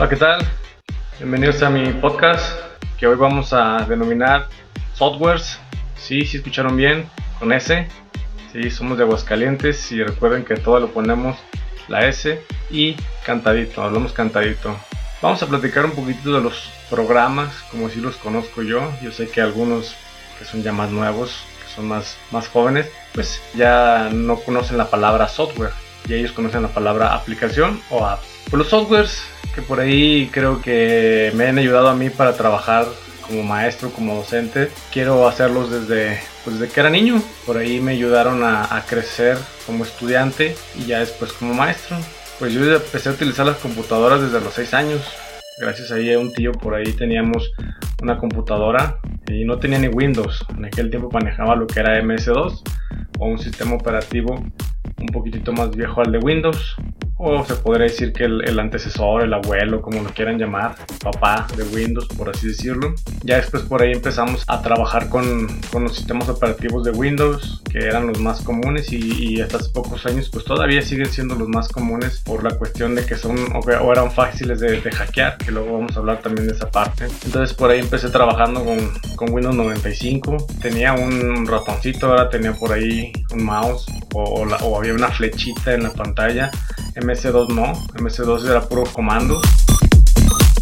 Hola, ¿qué tal? Bienvenidos a mi podcast que hoy vamos a denominar Softwares. Sí, sí escucharon bien, con S. Sí, somos de Aguascalientes y recuerden que todo lo ponemos la S y cantadito, hablamos cantadito. Vamos a platicar un poquito de los programas, como si los conozco yo. Yo sé que algunos que son ya más nuevos, que son más, más jóvenes, pues ya no conocen la palabra software y ellos conocen la palabra aplicación o apps. Pues los softwares que por ahí creo que me han ayudado a mí para trabajar como maestro, como docente, quiero hacerlos desde, pues desde que era niño. Por ahí me ayudaron a, crecer como estudiante y ya después como maestro. Pues yo empecé a utilizar las computadoras desde los 6 años. Gracias a un tío por ahí teníamos una computadora y no tenía ni Windows. En aquel tiempo manejaba lo que era MS2 o un sistema operativo un poquitito más viejo al de Windows o se podría decir que el, antecesor, el abuelo, como lo quieran llamar, papá de Windows, por así decirlo. Ya después por ahí empezamos a trabajar con, con los sistemas operativos de Windows, que eran los más comunes y, hasta hace pocos años pues todavía siguen siendo los más comunes por la cuestión de que son o, eran fáciles de, hackear, que luego vamos a hablar también de esa parte. Entonces por ahí empecé trabajando con, con Windows 95, tenía un ratoncito, ahora tenía por ahí un mouse o, o había una flechita en la pantalla MS2 no, MS2 era puro comando.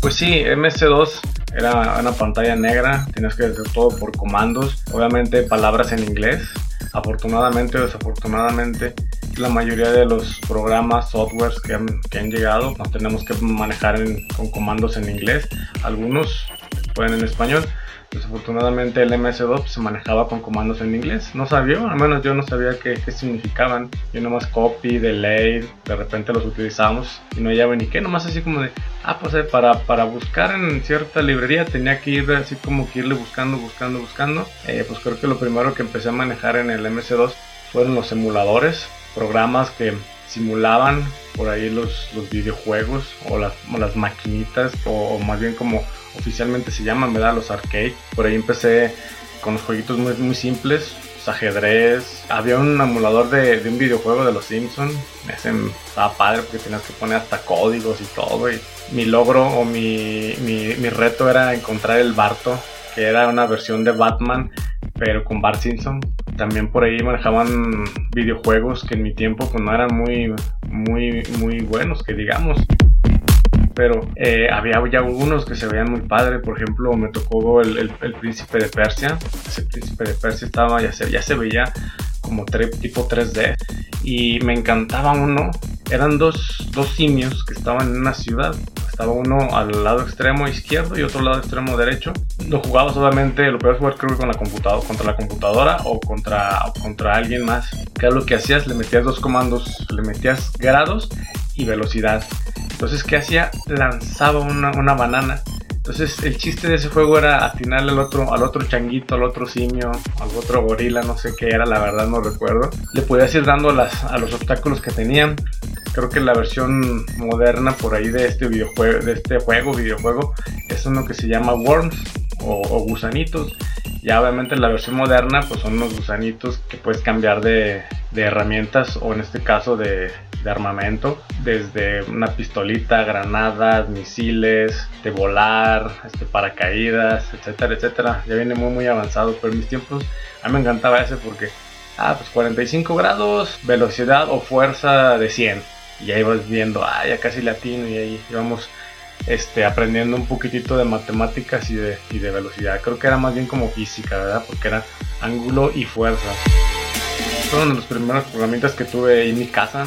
Pues sí, MS2 era una pantalla negra, tenías que hacer todo por comandos, obviamente palabras en inglés. Afortunadamente o desafortunadamente, la mayoría de los programas, softwares que han, llegado, nos tenemos que manejar con comandos en inglés. Algunos pueden en español, Desafortunadamente el MS2 se manejaba con comandos en inglés. No sabía, al menos yo no sabía qué, significaban. Yo nomás copy, delay, de repente los utilizamos y no hallaba ni qué. Nomás así como de, ah, pues eh, para, para buscar en cierta librería tenía que ir así como que irle buscando, buscando, buscando. Eh, pues creo que lo primero que empecé a manejar en el MS2 fueron los emuladores, programas que simulaban por ahí los, los videojuegos o las, las maquinitas o más bien como oficialmente se llaman, ¿verdad? Los arcade. Por ahí empecé con los jueguitos muy, muy simples, ajedrez. Había un emulador de, un videojuego de los Simpsons. Ese estaba padre porque tenías que poner hasta códigos y todo. Y mi logro o mi, mi, mi reto era encontrar el Barto, que era una versión de Batman, pero con Bart Simpson. También por ahí manejaban videojuegos que en mi tiempo pues, no eran muy, muy, muy buenos, que digamos pero eh, había ya algunos que se veían muy padre. Por ejemplo, me tocó el, príncipe de Persia. Ese príncipe de Persia estaba, ya se, ya se veía como tipo 3D. Y me encantaba uno. Eran dos, dos simios que estaban en una ciudad. Estaba uno al lado extremo izquierdo y otro lado extremo derecho. Lo jugabas obviamente, lo podías jugar creo que con la computadora, contra la computadora o contra, o contra alguien más. Que lo que hacías, le metías dos comandos, le metías grados y velocidad. Entonces, ¿qué hacía? Lanzaba una, banana. Entonces, el chiste de ese juego era atinarle al otro, al otro changuito, al otro simio, al otro gorila, no sé qué era, la verdad no recuerdo. Le podías ir dando las, a los obstáculos que tenían. Creo que la versión moderna por ahí de este videojuego, de este juego, videojuego, es uno que se llama Worms o, gusanitos. Ya obviamente la versión moderna pues son unos gusanitos que puedes cambiar de herramientas o en este caso de, armamento, desde una pistolita, granadas, misiles, de volar, este, paracaídas, etcétera, etcétera. Ya viene muy muy avanzado, pero en mis tiempos a mí me encantaba ese porque, ah, pues 45 grados, velocidad o fuerza de 100. Y ahí vas viendo, ah, ya casi latino y ahí íbamos este, aprendiendo un poquitito de matemáticas y de, y de velocidad. Creo que era más bien como física, ¿verdad? Porque era ángulo y fuerza. Fueron los primeros herramientas que tuve en mi casa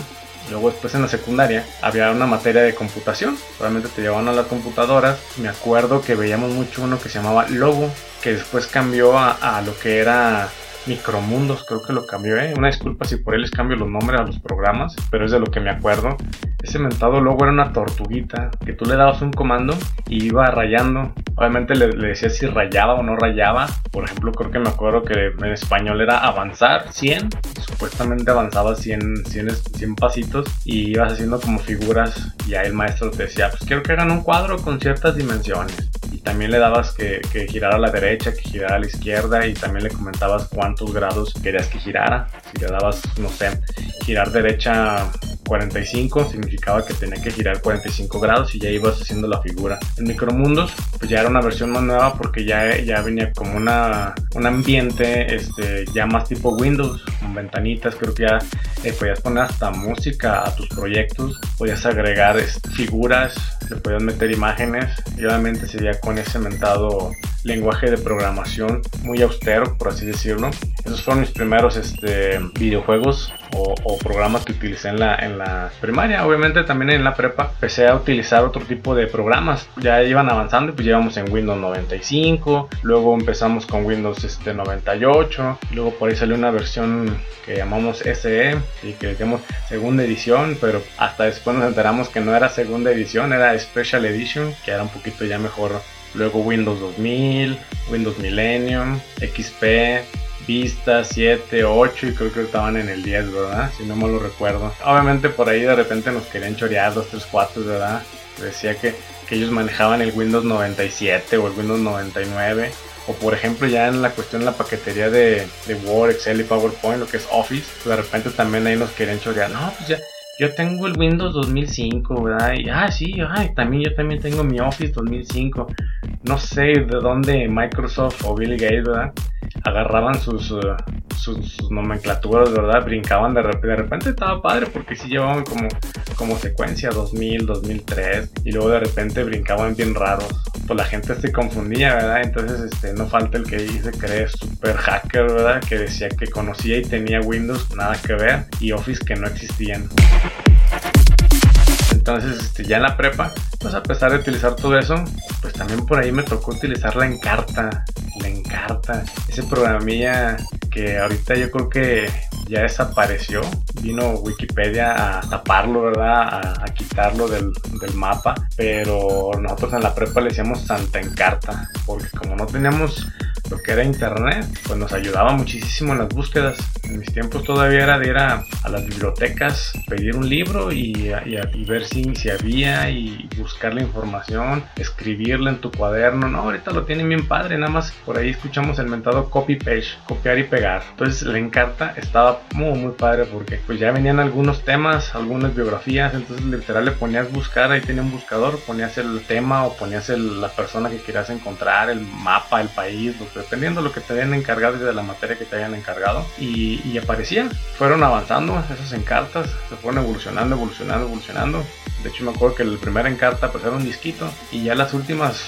Luego después en la secundaria había una materia de computación. Solamente te llevaban a las computadoras. Me acuerdo que veíamos mucho uno que se llamaba Logo, que después cambió a, lo que era Micromundos, creo que lo cambió, ¿eh? Una disculpa si por él les cambio los nombres a los programas, pero es de lo que me acuerdo. Ese mentado logo era una tortuguita que tú le dabas un comando y iba rayando. Obviamente le, le decías si rayaba o no rayaba. Por ejemplo, creo que me acuerdo que en español era avanzar 100. Supuestamente avanzaba 100, 100, 100 pasitos y ibas haciendo como figuras. Y ahí el maestro te decía, pues quiero que hagan un cuadro con ciertas dimensiones. También le dabas que, que girara a la derecha, que girara a la izquierda y también le comentabas cuántos grados querías que girara. Si le dabas, no sé, girar derecha 45 significaba que tenía que girar 45 grados y ya ibas haciendo la figura. En Micromundos pues ya era una versión más nueva porque ya, ya venía como una, un ambiente este, ya más tipo Windows, con ventanitas, creo que ya eh, podías poner hasta música a tus proyectos, podías agregar este, figuras, le podías meter imágenes y obviamente sería con ese mentado lenguaje de programación muy austero, por así decirlo. Esos fueron mis primeros este, videojuegos o, programas que utilicé en la, en la primaria. Obviamente también en la prepa empecé a utilizar otro tipo de programas. Ya iban avanzando pues llevamos en Windows 95. Luego empezamos con Windows este, 98. Luego por ahí salió una versión que llamamos SE y que decíamos segunda edición. Pero hasta después nos enteramos que no era segunda edición, era Special Edition, que era un poquito ya mejor luego Windows 2000, Windows Millennium, XP, Vista 7, 8 y creo que estaban en el 10, ¿verdad? Si no me lo recuerdo. Obviamente por ahí de repente nos querían chorear 2, 3, 4, ¿verdad? Decía que, que ellos manejaban el Windows 97 o el Windows 99 o por ejemplo ya en la cuestión de la paquetería de, de, Word, Excel y PowerPoint, lo que es Office, de repente también ahí nos querían chorear, no, pues ya, yo tengo el Windows 2005, ¿verdad? Y, ah, sí, ay, también yo también tengo mi Office 2005. No sé de dónde Microsoft o Bill Gates, ¿verdad? Agarraban sus, uh, sus, nomenclaturas, ¿verdad? Brincaban de repente. De repente estaba padre porque sí llevaban como, como secuencia 2000, 2003. Y luego de repente brincaban bien raros. Pues la gente se confundía, ¿verdad? Entonces este, no falta el que dice que super hacker, ¿verdad? Que decía que conocía y tenía Windows, nada que ver. Y Office que no existían. Entonces, este, ya en la prepa, pues a pesar de utilizar todo eso, pues también por ahí me tocó utilizar la Encarta. La Encarta, ese programilla que ahorita yo creo que ya desapareció. Vino Wikipedia a taparlo, ¿verdad? A, quitarlo del, del, mapa. Pero nosotros en la prepa le decíamos Santa Encarta, porque como no teníamos lo que era internet, pues nos ayudaba muchísimo en las búsquedas. En mis tiempos todavía era de ir a, las bibliotecas, pedir un libro y, y, ver si, si había y buscar la información, escribirla en tu cuaderno. No, ahorita lo tienen bien padre, nada más por ahí escuchamos el mentado copy page, copiar y pegar. Entonces la encarta estaba muy muy padre porque pues ya venían algunos temas, algunas biografías, entonces literal le ponías buscar, ahí tenía un buscador, ponías el tema o ponías la persona que querías encontrar, el mapa, el país, lo que dependiendo de lo que te hayan encargado y de la materia que te hayan encargado. Y, y aparecían, fueron avanzando esas encartas, se fueron evolucionando, evolucionando, evolucionando. De hecho, me acuerdo que el primer encarta pues era un disquito y ya las últimas,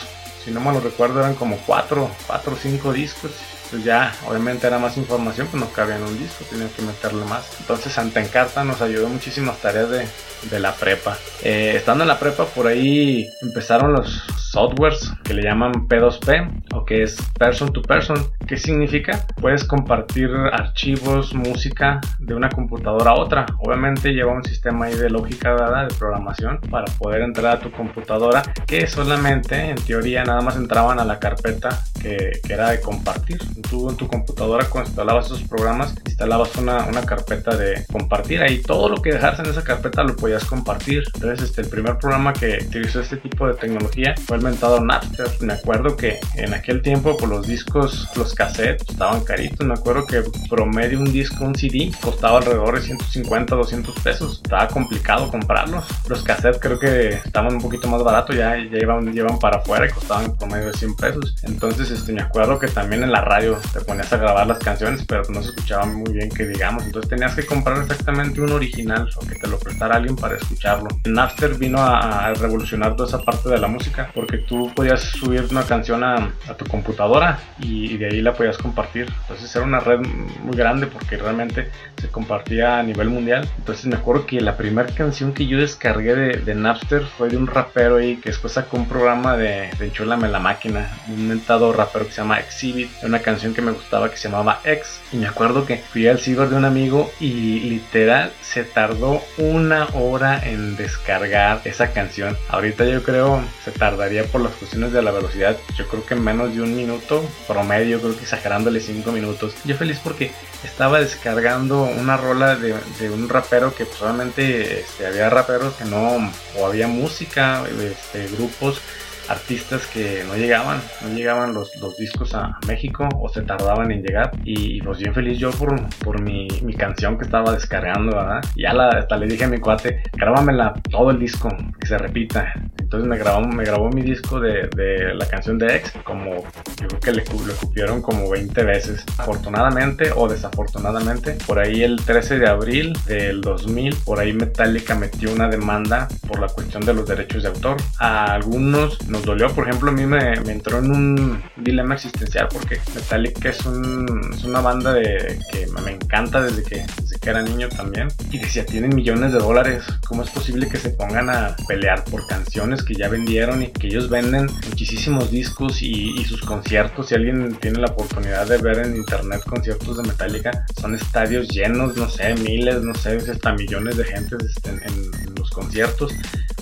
si no me lo recuerdo, eran como cuatro, cuatro o cinco discos pues ya obviamente era más información, pues no cabía en un disco, tenía que meterle más. Entonces Santa Encarta nos ayudó muchísimas tareas de, de la prepa. Eh, estando en la prepa, por ahí empezaron los softwares que le llaman P2P o que es Person to Person. ¿Qué significa? Puedes compartir archivos, música de una computadora a otra. Obviamente lleva un sistema ahí de lógica dada, de programación, para poder entrar a tu computadora que solamente en teoría nada más entraban a la carpeta que, que era de compartir tú en tu computadora cuando instalabas esos programas, instalabas una, una carpeta de compartir. Ahí todo lo que dejas en esa carpeta lo podías compartir. Entonces, este, el primer programa que utilizó este tipo de tecnología fue el mentado Napster. Me acuerdo que en aquel tiempo, por los discos, los cassettes estaban caritos. Me acuerdo que promedio un disco, un CD, costaba alrededor de 150, 200 pesos. Estaba complicado comprarlos. Los cassettes creo que estaban un poquito más baratos, ya, ya iban, llevan para afuera y costaban promedio de 100 pesos. Entonces, este, me acuerdo que también en la radio te ponías a grabar las canciones, pero no se escuchaba muy bien que digamos. Entonces tenías que comprar exactamente un original o que te lo prestara alguien para escucharlo. Napster vino a, revolucionar toda esa parte de la música porque tú podías subir una canción a, tu computadora y, de ahí la podías compartir. Entonces era una red muy grande porque realmente se compartía a nivel mundial. Entonces me acuerdo que la primera canción que yo descargué de, Napster fue de un rapero ahí que después sacó un programa de, de Enchúlame la máquina, un mentado rapero que se llama Exhibit, una canción que me gustaba que se llamaba X. Y me acuerdo que fui al ciber de un amigo y literal se tardó una hora en descargar esa canción. Ahorita yo creo se tardaría por las cuestiones de la velocidad. Yo creo que menos de un minuto promedio, creo que exagerándole cinco minutos. Yo feliz porque estaba descargando una rola de, un rapero que solamente este, había raperos que no, o había música, este, grupos artistas que no llegaban, no llegaban los, los discos a, México o se tardaban en llegar. Y, pues bien feliz yo por, por mi, mi, canción que estaba descargando, ¿verdad? Ya la, hasta le dije a mi cuate, grábamela todo el disco, que se repita. Entonces me grabó, me grabó mi disco de, de la canción de X, como yo creo que le, le cupieron como 20 veces. Afortunadamente o desafortunadamente, por ahí el 13 de abril del 2000, por ahí Metallica metió una demanda por la cuestión de los derechos de autor. A algunos nos dolió, por ejemplo, a mí me, entró en un dilema existencial porque Metallica es, un, es una banda de, que me encanta desde que, desde que era niño también. Y decía, tienen millones de dólares, ¿cómo es posible que se pongan a pelear por canciones que ya vendieron y que ellos venden muchísimos discos y, sus conciertos? Si alguien tiene la oportunidad de ver en internet conciertos de Metallica, son estadios llenos, no sé, miles, no sé, hasta millones de gente en, en los conciertos.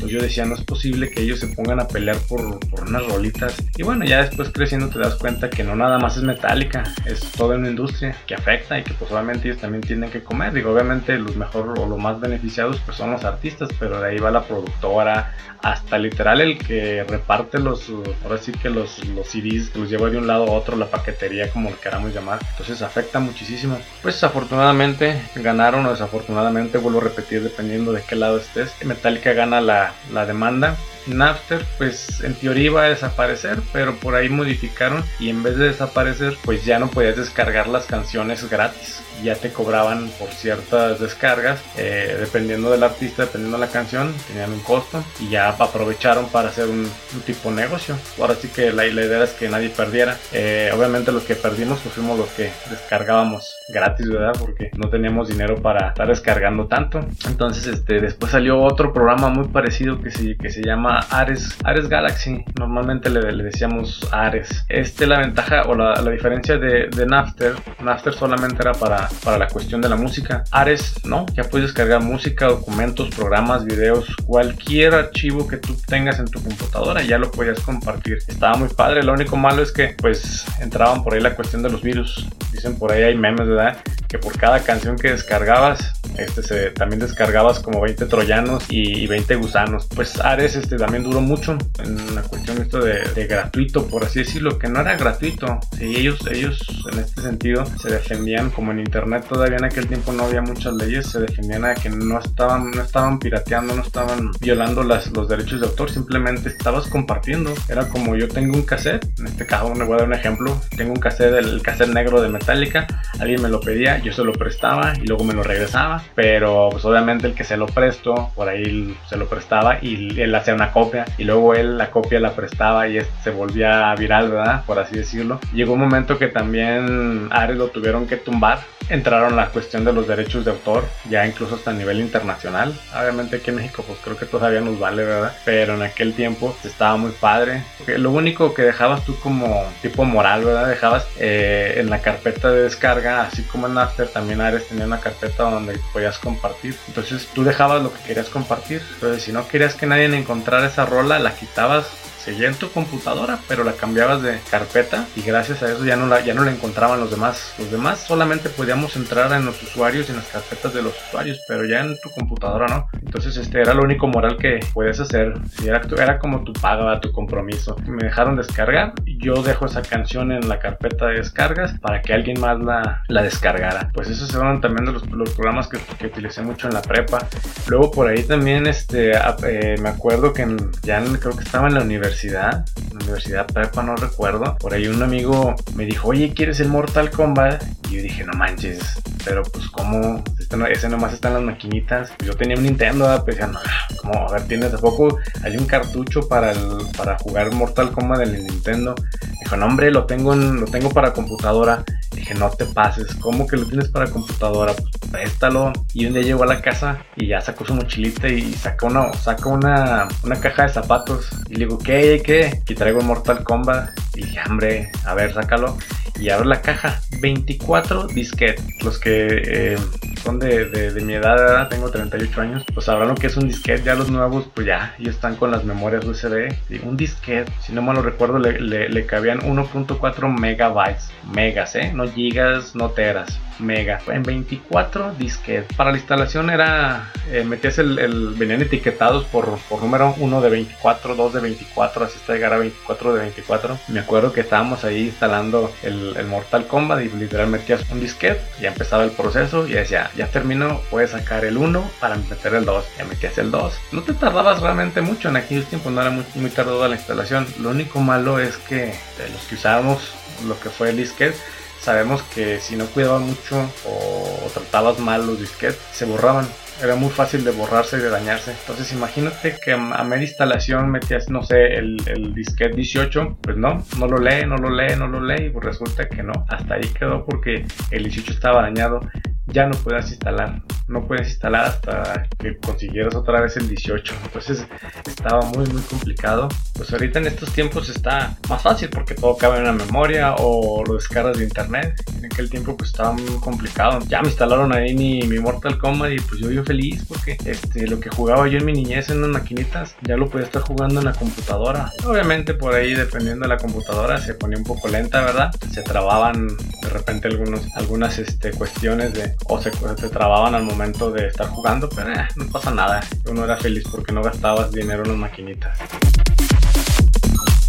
Pues yo decía, no es posible que ellos se pongan a pelear por, por, unas rolitas. Y bueno, ya después creciendo te das cuenta que no nada más es metálica, es toda una industria que afecta y que pues obviamente ellos también tienen que comer. Digo, obviamente los mejor o los más beneficiados pues son los artistas, pero de ahí va la productora, hasta literal el que reparte los, ahora sí que los, los CDs, que los lleva de un lado a otro, la paquetería como lo queramos llamar. Entonces afecta muchísimo. Pues afortunadamente ganaron o desafortunadamente, vuelvo a repetir dependiendo de qué lado estés. Metallica gana la, la demanda. Napster pues en teoría iba a desaparecer pero por ahí modificaron y en vez de desaparecer pues ya no podías descargar las canciones gratis. Ya te cobraban por ciertas descargas eh, dependiendo del artista dependiendo de la canción tenían un costo y ya aprovecharon para hacer un, tipo de negocio. Ahora sí que la, idea es que nadie perdiera. Eh, obviamente los que perdimos pues fuimos los que descargábamos gratis verdad porque no teníamos dinero para estar descargando tanto entonces este después salió otro programa muy parecido que se, que se llama Ares, Ares Galaxy. Normalmente le, decíamos Ares. Este, la ventaja o la, diferencia de, de, Napster, Napster solamente era para, para la cuestión de la música. Ares, no, ya puedes descargar música, documentos, programas, videos, cualquier archivo que tú tengas en tu computadora, ya lo podías compartir. Estaba muy padre. Lo único malo es que, pues, entraban por ahí la cuestión de los virus. Dicen por ahí hay memes, ¿verdad? Que por cada canción que descargabas, este se, también descargabas como 20 troyanos y, y 20 gusanos. Pues Ares, este también duró mucho en la cuestión esto de, gratuito, por así decirlo, que no era gratuito. Sí, ellos, ellos en este sentido se defendían, como en internet todavía en aquel tiempo no había muchas leyes, se defendían a que no estaban, no estaban pirateando, no estaban violando las, los derechos de autor, simplemente estabas compartiendo. Era como yo tengo un cassette, en este caso me voy a dar un ejemplo, tengo un cassette, el cassette negro de Metallica, alguien me lo pedía, yo se lo prestaba y luego me lo regresaba, pero pues obviamente el que se lo presto, por ahí se lo prestaba y él hacía una copia y luego él la copia la prestaba y este se volvía viral, ¿verdad? Por así decirlo. Llegó un momento que también Ares lo tuvieron que tumbar entraron la cuestión de los derechos de autor, ya incluso hasta a nivel internacional. Obviamente aquí en México pues creo que todavía nos vale, ¿verdad? Pero en aquel tiempo estaba muy padre. Lo único que dejabas tú como tipo moral, ¿verdad? Dejabas eh, en la carpeta de descarga, así como en After, también Ares tenía una carpeta donde podías compartir. Entonces tú dejabas lo que querías compartir. Entonces si no querías que nadie encontrara esa rola, la quitabas seguía en tu computadora, pero la cambiabas de carpeta y gracias a eso ya no la, ya no la encontraban los demás. Los demás solamente podíamos entrar en los usuarios y en las carpetas de los usuarios, pero ya en tu computadora no. Entonces este era lo único moral que puedes hacer. Si era, era como tu paga, tu compromiso. Me dejaron descargar, yo dejo esa canción en la carpeta de descargas para que alguien más la, la descargara. Pues esos eran también de los, los programas que, que, utilicé mucho en la prepa. Luego por ahí también este, eh, me acuerdo que ya creo que estaba en la universidad universidad, universidad prepa, no recuerdo. Por ahí un amigo me dijo, oye, ¿quieres el Mortal Kombat? Y yo dije, no manches, pero pues como, este ese nomás está en las maquinitas. Yo tenía un Nintendo, pues ya no, como, a ver, tienes, ¿a poco hay un cartucho para, para jugar Mortal Kombat del Nintendo? Dijo, no hombre, lo tengo, lo tengo para computadora. Dije, no te pases, ¿cómo que lo tienes para computadora? Pues préstalo. Y un día llegó a la casa y ya sacó su mochilita y sacó una, saca una, una caja de zapatos. Y le digo, ¿qué? ¿Qué? Y traigo Mortal Kombat. Y dije, hombre, a ver, sácalo. Y abre la caja. 24 disquetes. Los que eh, son de, de, mi edad, tengo 38 años, pues sabrán lo que es un disquete. Ya los nuevos, pues ya, ya están con las memorias USB. un disquete, si no mal lo recuerdo, le, le, cabían 1.4 megabytes. Megas, ¿eh? No gigas, no teras mega en 24 disquetes. Para la instalación era, eh, metías el, el, venían etiquetados por, por número 1 de 24, 2 de 24, así hasta llegar a 24 de 24. Me acuerdo que estábamos ahí instalando el, el Mortal Kombat y literalmente metías un disquete, ya empezaba el proceso y decía, ya terminó, puedes sacar el 1 para meter el 2, ya metías el 2. No te tardabas realmente mucho en aquellos tiempos, no era muy, muy tardado la instalación. Lo único malo es que de los que usábamos lo que fue el disquete, sabemos que si no cuidabas mucho o, tratabas mal los disquetes, se borraban. Era muy fácil de borrarse y de dañarse. Entonces imagínate que a, media instalación metías, no sé, el, el, disquete 18. Pues no, no lo lee, no lo lee, no lo lee. Y pues resulta que no. Hasta ahí quedó porque el 18 estaba dañado. Ya no puedes instalar no puedes instalar hasta que consiguieras otra vez el 18. Entonces estaba muy muy complicado. Pues ahorita en estos tiempos está más fácil porque todo cabe en la memoria o lo descargas de internet. En aquel tiempo pues estaba muy complicado. Ya me instalaron ahí mi, mi Mortal Kombat y pues yo yo feliz porque este, lo que jugaba yo en mi niñez en unas maquinitas ya lo podía estar jugando en la computadora. Obviamente por ahí dependiendo de la computadora se ponía un poco lenta, ¿verdad? Se trababan de repente algunos, algunas este, cuestiones de o se, se trababan al momento de estar jugando, pero eh, no pasa nada. Uno era feliz porque no gastabas dinero en las maquinitas.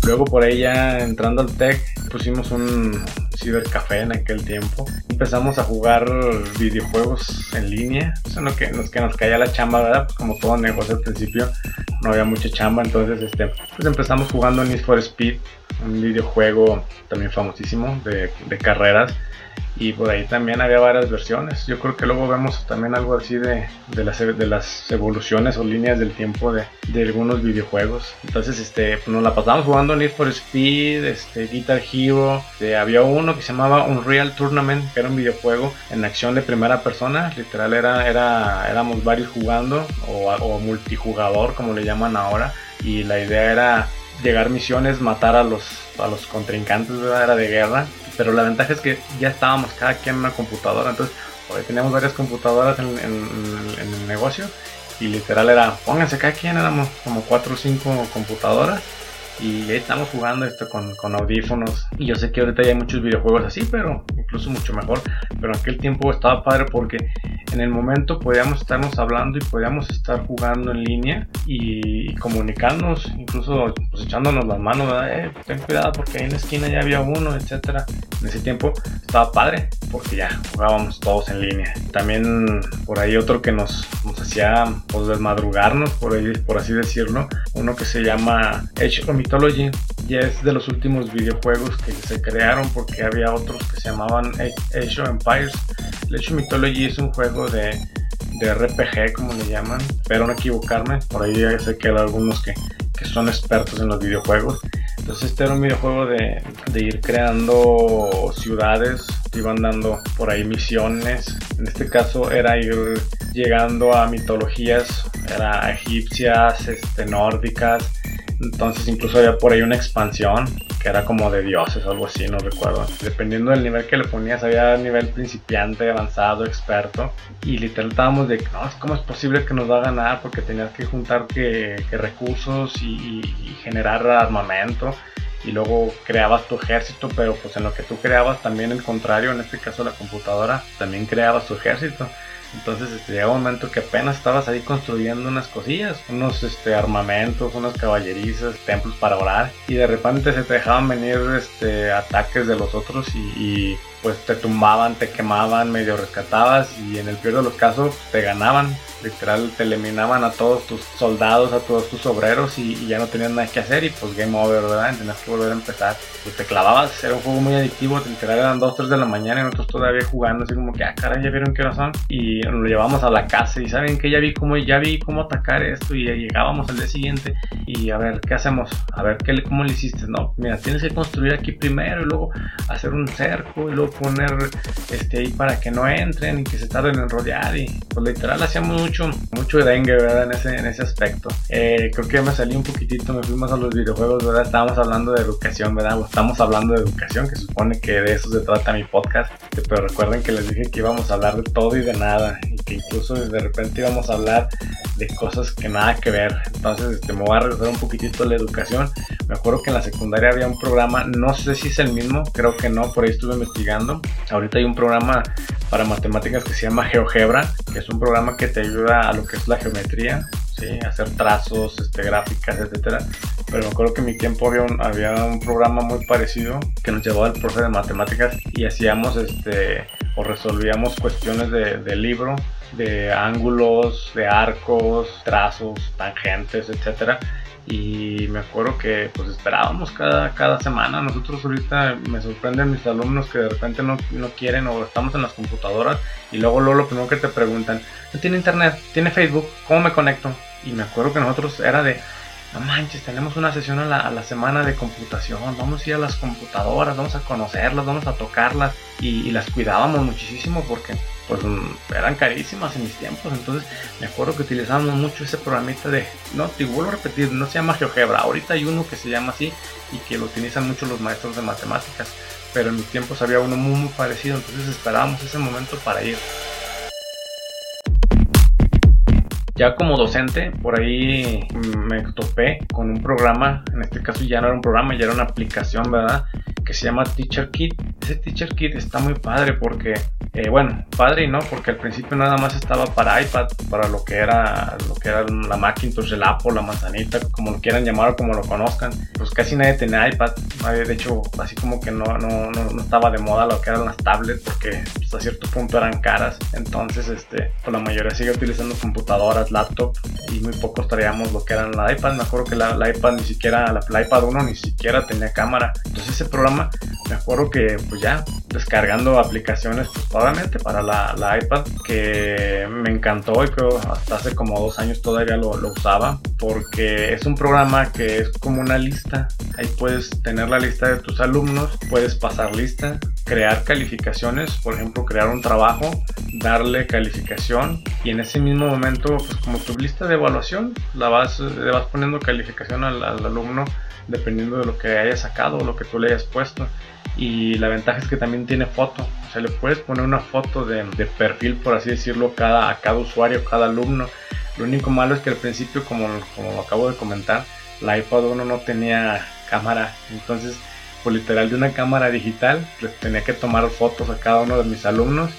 Luego por ahí ya entrando al tech pusimos un cibercafé en aquel tiempo. Empezamos a jugar videojuegos en línea. Eso no que, nos, que nos caía la chamba, ¿verdad? Pues como todo negocio al principio no había mucha chamba. Entonces este, pues empezamos jugando Need for Speed, un videojuego también famosísimo de carreras y por ahí también había varias versiones. Yo creo que luego vemos también algo así de, de, las, de las evoluciones o líneas del tiempo de, de algunos videojuegos. Entonces, este, nos la pasamos jugando Need for Speed, este, Guitar Hero. Este, había uno que se llamaba Unreal Tournament, que era un videojuego en acción de primera persona. Literal, era, era, éramos varios jugando o, o multijugador, como le llaman ahora. Y la idea era llegar misiones, matar a los, a los contrincantes, era de guerra pero la ventaja es que ya estábamos cada quien en una computadora, entonces teníamos varias computadoras en, el negocio y literal era, pónganse cada quien, éramos como 4 o 5 computadoras y estamos jugando esto con, con, audífonos. Y yo sé que ahorita ya hay muchos videojuegos así, pero incluso mucho mejor. Pero en aquel tiempo estaba padre porque en el momento podíamos estarnos hablando y podíamos estar jugando en línea y, comunicarnos, incluso pues, echándonos las manos, eh, ten cuidado porque ahí en la esquina ya había uno, etcétera. En ese tiempo estaba padre porque ya jugábamos todos en línea. También por ahí otro que nos, nos hacía pues, desmadrugarnos, por, ahí, por así decirlo, uno que se llama of Mythology. Ya es de los últimos videojuegos que se crearon porque había otros que se llamaban Age of Empires. El Age of Mythology es un juego de, de RPG, como le llaman, pero no equivocarme, por ahí ya sé que hay algunos que, que son expertos en los videojuegos. Entonces este era un videojuego de, de, ir creando ciudades, iban dando por ahí misiones. En este caso era ir llegando a mitologías, era egipcias, este, nórdicas, entonces incluso había por ahí una expansión que era como de dioses o algo así, no recuerdo. Dependiendo del nivel que le ponías, había nivel principiante, avanzado, experto. Y literal estábamos de, no, ¿cómo es posible que nos va a ganar? Porque tenías que juntar que, recursos y, generar armamento y luego creabas tu ejército, pero pues en lo que tú creabas también el contrario, en este caso la computadora, también creabas tu ejército. Entonces este, llega un momento que apenas estabas ahí construyendo unas cosillas, unos este, armamentos, unas caballerizas, templos para orar, y de repente se te dejaban venir este, ataques de los otros y pues te tumbaban, te quemaban, medio rescatabas y en el peor de los casos te ganaban. Literal te eliminaban a todos tus soldados, a todos tus obreros y, ya no tenían nada que hacer y pues game over, ¿verdad? Tenías que volver a empezar. Pues te clavabas, era un juego muy adictivo, literal eran 2, 3 de la mañana y nosotros todavía jugando así como que, ah, caray, ya vieron qué razón. Y nos lo llevamos a la casa y saben que ya vi cómo, ya vi cómo atacar esto y llegábamos al día siguiente y a ver, ¿qué hacemos? A ver, ¿qué, ¿cómo le hiciste? No, mira, tienes que construir aquí primero y luego hacer un cerco y luego poner este ahí para que no entren y que se tarden en rodear y pues literal hacíamos mucho, mucho dengue, ¿verdad? En ese, en ese aspecto. Eh, creo que me salí un poquitito, me fuimos a los videojuegos, ¿verdad? Estábamos hablando de educación, ¿verdad? estamos hablando de educación, que supone que de eso se trata mi podcast. Pero recuerden que les dije que íbamos a hablar de todo y de nada. Que incluso de repente íbamos a hablar de cosas que nada que ver. Entonces, este, me voy a regresar un poquitito a la educación. Me acuerdo que en la secundaria había un programa, no sé si es el mismo, creo que no, por ahí estuve investigando. Ahorita hay un programa para matemáticas que se llama GeoGebra, que es un programa que te ayuda a lo que es la geometría, ¿sí? hacer trazos, este, gráficas, etcétera. Pero me acuerdo que en mi tiempo había un, había un programa muy parecido que nos llevaba el profe de matemáticas y hacíamos este o resolvíamos cuestiones de, de libro de ángulos, de arcos, trazos, tangentes, etcétera y me acuerdo que pues esperábamos cada, cada semana. Nosotros ahorita me sorprenden mis alumnos que de repente no, no, quieren o estamos en las computadoras y luego, luego lo primero que te preguntan, ¿no tiene internet? ¿Tiene Facebook? ¿Cómo me conecto? Y me acuerdo que nosotros era de, no manches, tenemos una sesión a la, semana de computación, vamos a ir a las computadoras, vamos a conocerlas, vamos a tocarlas y, y las cuidábamos muchísimo porque pues mm, eran carísimas en mis tiempos. Entonces me acuerdo que utilizábamos mucho ese programita de, no, te vuelvo a repetir, no se llama GeoGebra. Ahorita hay uno que se llama así y que lo utilizan mucho los maestros de matemáticas. Pero en mis tiempos había uno muy, muy parecido. Entonces esperábamos ese momento para ir. Ya como docente, por ahí me topé con un programa, en este caso ya no era un programa, ya era una aplicación, ¿verdad? Que se llama Teacher Kit. Ese Teacher Kit está muy padre porque eh, bueno, padre y no, porque al principio nada más estaba para iPad, para lo que era lo que era la Macintosh, el Apple, la manzanita, como lo quieran llamar o como lo conozcan. Pues casi nadie tenía iPad. De hecho, así como que no, no, no, estaba de moda lo que eran las tablets, porque hasta cierto punto eran caras. Entonces, este, pues la mayoría sigue utilizando computadoras, laptop, y muy pocos traíamos lo que eran la iPad. Me acuerdo que la, iPad ni siquiera, la, iPad 1 ni siquiera tenía cámara. Entonces ese programa, me acuerdo que pues ya descargando aplicaciones, pues para la, iPad que me encantó y creo hasta hace como dos años todavía lo, lo, usaba porque es un programa que es como una lista ahí puedes tener la lista de tus alumnos puedes pasar lista crear calificaciones por ejemplo crear un trabajo darle calificación y en ese mismo momento pues como tu lista de evaluación la vas, le vas poniendo calificación al, al alumno dependiendo de lo que haya sacado o lo que tú le hayas puesto. Y la ventaja es que también tiene foto. O sea le puedes poner una foto de, perfil por así decirlo cada, a cada usuario cada alumno. Lo único malo es que al principio como, como acabo de comentar la iPad 1 no tenía cámara. Entonces pues, literal de una cámara digital les tenía que tomar fotos a cada uno de mis alumnos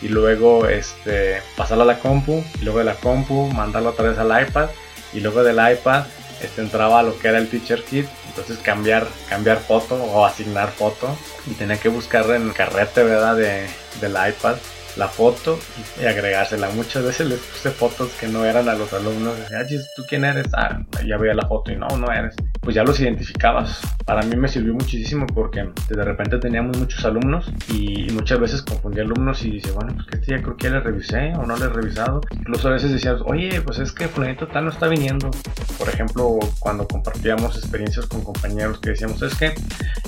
y luego este pasarla a la compu y luego de la compu mandarla otra vez al iPad y luego del iPad este entraba a lo que era el teacher kit entonces cambiar, cambiar foto o asignar foto y tenía que buscar en carrete, ¿verdad? De, del iPad la foto y agregársela. Muchas veces les puse fotos que no eran a los alumnos. Decía, ¿tú quién eres? Ah, ya veía la foto y no, no eres. Pues ya los identificabas. Para mí me sirvió muchísimo porque de repente teníamos muchos alumnos y muchas veces confundí alumnos y dice, bueno, pues que este ya creo que ya le revisé o no le he revisado. Incluso a veces decías, oye, pues es que fulanito tal no está viniendo. Por ejemplo, cuando compartíamos experiencias con compañeros que decíamos, es que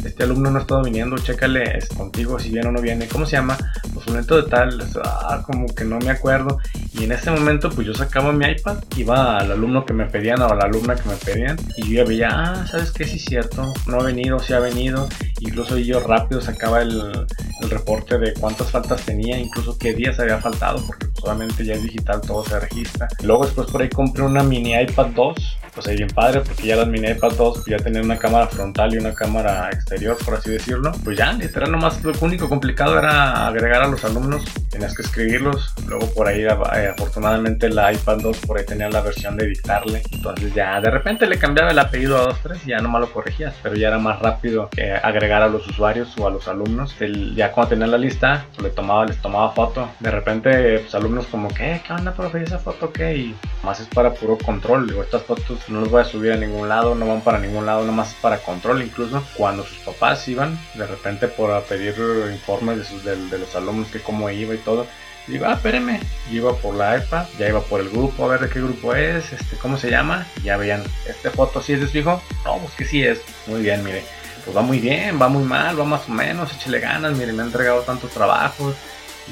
este alumno no ha estado viniendo, chécale es contigo si viene o no viene. ¿Cómo se llama? Pues fulanito de tal ah, como que no me acuerdo. Y en ese momento, pues yo sacaba mi iPad, iba al alumno que me pedían o a la alumna que me pedían, y yo veía, ah, ¿sabes qué? Sí, es cierto, no ha venido, sí ha venido. Incluso yo rápido sacaba el, el reporte de cuántas faltas tenía, incluso qué días había faltado, porque solamente ya es digital, todo se registra. Luego, después por ahí compré una mini iPad 2 pues ahí bien padre porque ya las mini iPad 2 ya tenían una cámara frontal y una cámara exterior por así decirlo. Pues ya literal nomás lo único complicado era agregar a los alumnos tenías que escribirlos. Luego por ahí eh, afortunadamente la iPad 2 por ahí tenía la versión de dictarle. Entonces ya de repente le cambiaba el apellido a 2 3 y ya nomás lo corregías. Pero ya era más rápido que agregar a los usuarios o a los alumnos. Ya cuando tenían la lista pues le tomaba les tomaba foto. De repente pues alumnos como que qué onda profe esa foto qué y más es para puro control. Digo estas fotos no los voy a subir a ningún lado, no van para ningún lado, nomás para control. Incluso cuando sus papás iban de repente por pedir informes de, sus, de, los alumnos, que cómo iba y todo. Digo, ah, espéreme. Yo iba por la iPad, ya iba por el grupo, a ver de qué grupo es, este, cómo se llama. ya veían, ¿este foto sí es de su hijo? No, pues que sí es. Muy bien, mire. Pues va muy bien, va muy mal, va más o menos, échele ganas, mire, me ha entregado tantos trabajos.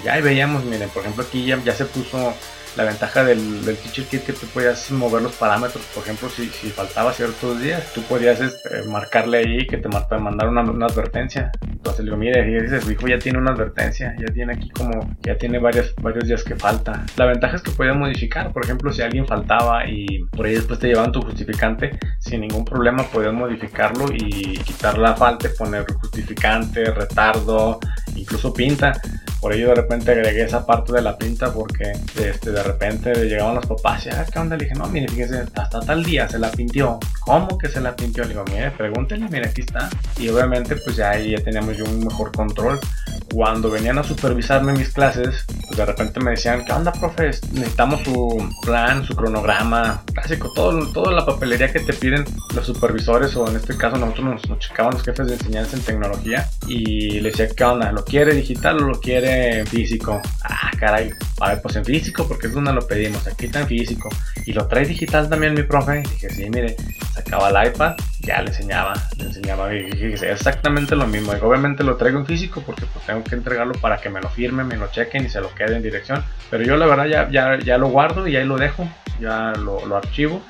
Y ya veíamos, miren, por ejemplo aquí ya se puso la ventaja del, del Teacher Kit que tú podías mover los parámetros, por ejemplo, si, si faltaba ciertos días, tú podías este, marcarle ahí que te mandara una, una, advertencia. Entonces le digo, mire, y dices, su hijo ya tiene una advertencia, ya tiene aquí como, ya tiene varios, varios días que falta. La ventaja es que podías modificar, por ejemplo, si alguien faltaba y por ahí después te llevaban tu justificante, sin ningún problema podías modificarlo y quitar la falta, poner justificante, retardo, incluso pinta. Por ello de repente agregué esa parte de la pinta porque este, de repente llegaban los papás y, ah, ¿qué onda? Le dije, no, mire, fíjese, hasta tal día se la pintió. ¿Cómo que se la pintió? Le digo, mire, pregúntele, mire, aquí está. Y obviamente pues ya ahí ya teníamos yo un mejor control. Cuando venían a supervisarme mis clases, de repente me decían, ¿qué onda, profe? Necesitamos su plan, su cronograma, clásico, todo, toda la papelería que te piden los supervisores o en este caso nosotros nos, nos checaban los jefes de enseñanza en tecnología y le decía, ¿qué onda? ¿Lo quiere digital o lo quiere físico? Ah, caray, a ver, pues en físico porque es donde lo pedimos, aquí está en físico. ¿Y lo trae digital también mi profe? Y dije, sí, mire, sacaba el iPad, ya le enseñaba, le enseñaba y exactamente lo mismo. Y obviamente lo traigo en físico porque pues tengo que entregarlo para que me lo firme, me lo chequen y se lo quede en dirección. Pero yo la verdad ya, ya, ya lo guardo y ahí lo dejo, ya lo, lo archivo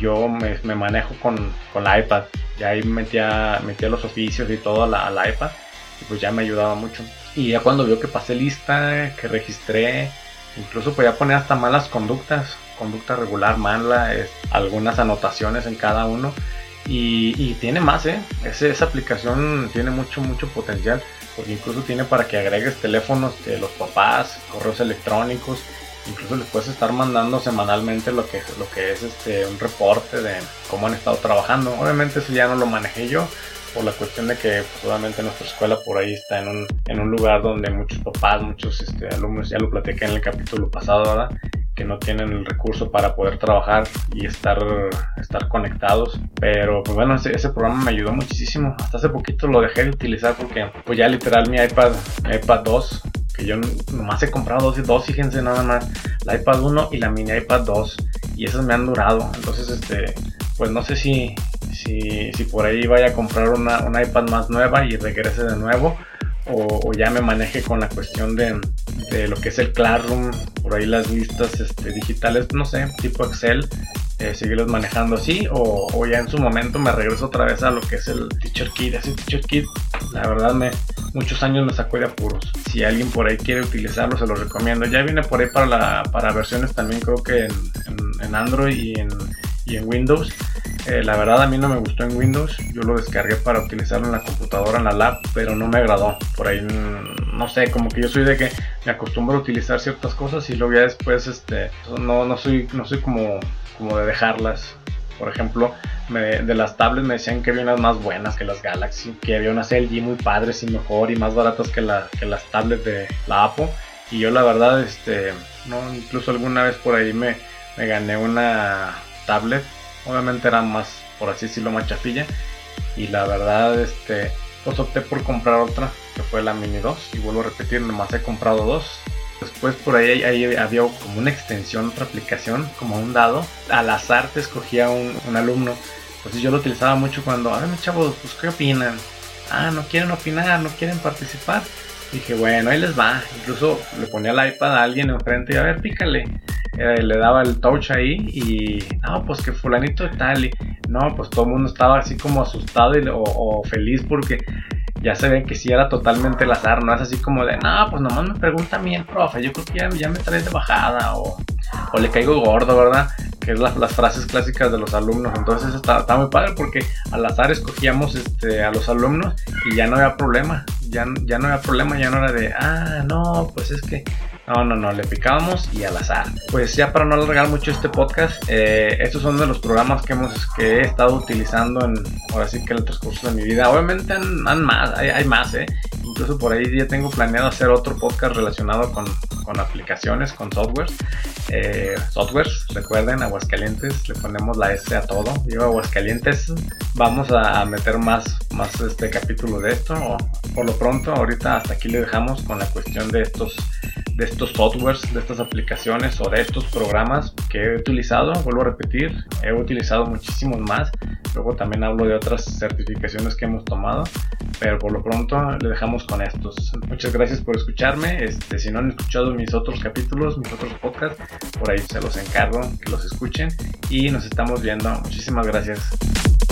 yo me, me manejo con, con, la iPad. Ya ahí metía, metía los oficios y todo a la, iPad. Y pues ya me ayudaba mucho. Y ya cuando vio que pasé lista, que registré, incluso podía poner hasta malas conductas. Conducta regular, mala, algunas anotaciones en cada uno. Y, y tiene más, ¿eh? esa aplicación tiene mucho, mucho potencial. Porque incluso tiene para que agregues teléfonos de los papás, correos electrónicos incluso les puedes estar mandando semanalmente lo que, lo que es este, un reporte de cómo han estado trabajando. Obviamente eso ya no lo manejé yo por la cuestión de que pues, obviamente nuestra escuela por ahí está en un, en un lugar donde muchos papás, muchos este, alumnos, ya lo platiqué en el capítulo pasado, ¿verdad? Que no tienen el recurso para poder trabajar y estar, estar conectados. Pero pues bueno, ese, ese, programa me ayudó muchísimo. Hasta hace poquito lo dejé de utilizar porque pues ya literal mi iPad, mi iPad 2 que yo nomás he comprado dos, dos, fíjense nada más, la iPad 1 y la mini iPad 2, y esas me han durado, entonces este, pues no sé si, si, si por ahí vaya a comprar una, una, iPad más nueva y regrese de nuevo, o, ya me maneje con la cuestión de, de, lo que es el Classroom, por ahí las listas este, digitales, no sé, tipo Excel, eh, seguirlos manejando así o, ya en su momento me regreso otra vez a lo que es el Teacher Kit. Ese Teacher Kit, la verdad, me muchos años me sacó de apuros. Si alguien por ahí quiere utilizarlo, se lo recomiendo. Ya viene por ahí para, la, para versiones también, creo que en, Android y en, Windows. Eh, la verdad a mí no me gustó en Windows, yo lo descargué para utilizarlo en la computadora, en la lab, pero no me agradó. Por ahí, no sé, como que yo soy de que me acostumbro a utilizar ciertas cosas y luego ya después, este, no, no soy, no soy como como de dejarlas. Por ejemplo, de las tablets me decían que había unas más buenas que las Galaxy, que había unas LG muy padres y mejor y más baratas que, la, que las tablets de la Apple. Y yo la verdad, este, no, incluso alguna vez por ahí me, me gané una tablet. Obviamente era más, por así decirlo, más chafilla. Y la verdad, este, pues opté por comprar otra, que fue la Mini 2. Y vuelvo a repetir, nomás he comprado dos. Después por ahí, había como una extensión, otra aplicación, como un dado. Al azar te escogía un, alumno. Entonces yo lo utilizaba mucho cuando, a ver, chavos, pues ¿qué opinan? Ah, no quieren opinar, no quieren participar. Dije, bueno, ahí les va. Incluso le ponía el iPad a alguien enfrente y a ver, pícale. Eh, le daba el touch ahí y, no, pues que fulanito de tal. Y, no, pues todo el mundo estaba así como asustado o, feliz porque ya se ve que si era totalmente el azar, no es así como de, no, pues nomás me pregunta a mí el profe, yo creo que ya, ya me trae de bajada o, o, le caigo gordo, ¿verdad? Que es las frases clásicas de los alumnos. Entonces está, está, muy padre porque al azar escogíamos este, a los alumnos y ya no había problema, ya, ya no había problema, ya no era de, ah, no, pues es que no, no, no, le picábamos y al azar. Pues ya para no alargar mucho este podcast, eh, estos son de los programas que hemos que he estado utilizando en ahora sí que en el transcurso de mi vida. Obviamente han, más, hay, más, eh. Incluso por ahí ya tengo planeado hacer otro podcast relacionado con, con aplicaciones, con softwares. Eh, softwares, recuerden, Aguascalientes, le ponemos la S a todo. Digo Aguascalientes, vamos a, meter más, más este capítulo de esto. Por lo pronto, ahorita hasta aquí le dejamos con la cuestión de estos de estos softwares, de estas aplicaciones o de estos programas que he utilizado. Vuelvo a repetir, he utilizado muchísimos más. Luego también hablo de otras certificaciones que hemos tomado, pero por lo pronto le dejamos con estos. Muchas gracias por escucharme. Este, si no han escuchado mis otros capítulos, mis otros podcasts, por ahí se los encargo que los escuchen y nos estamos viendo. Muchísimas gracias.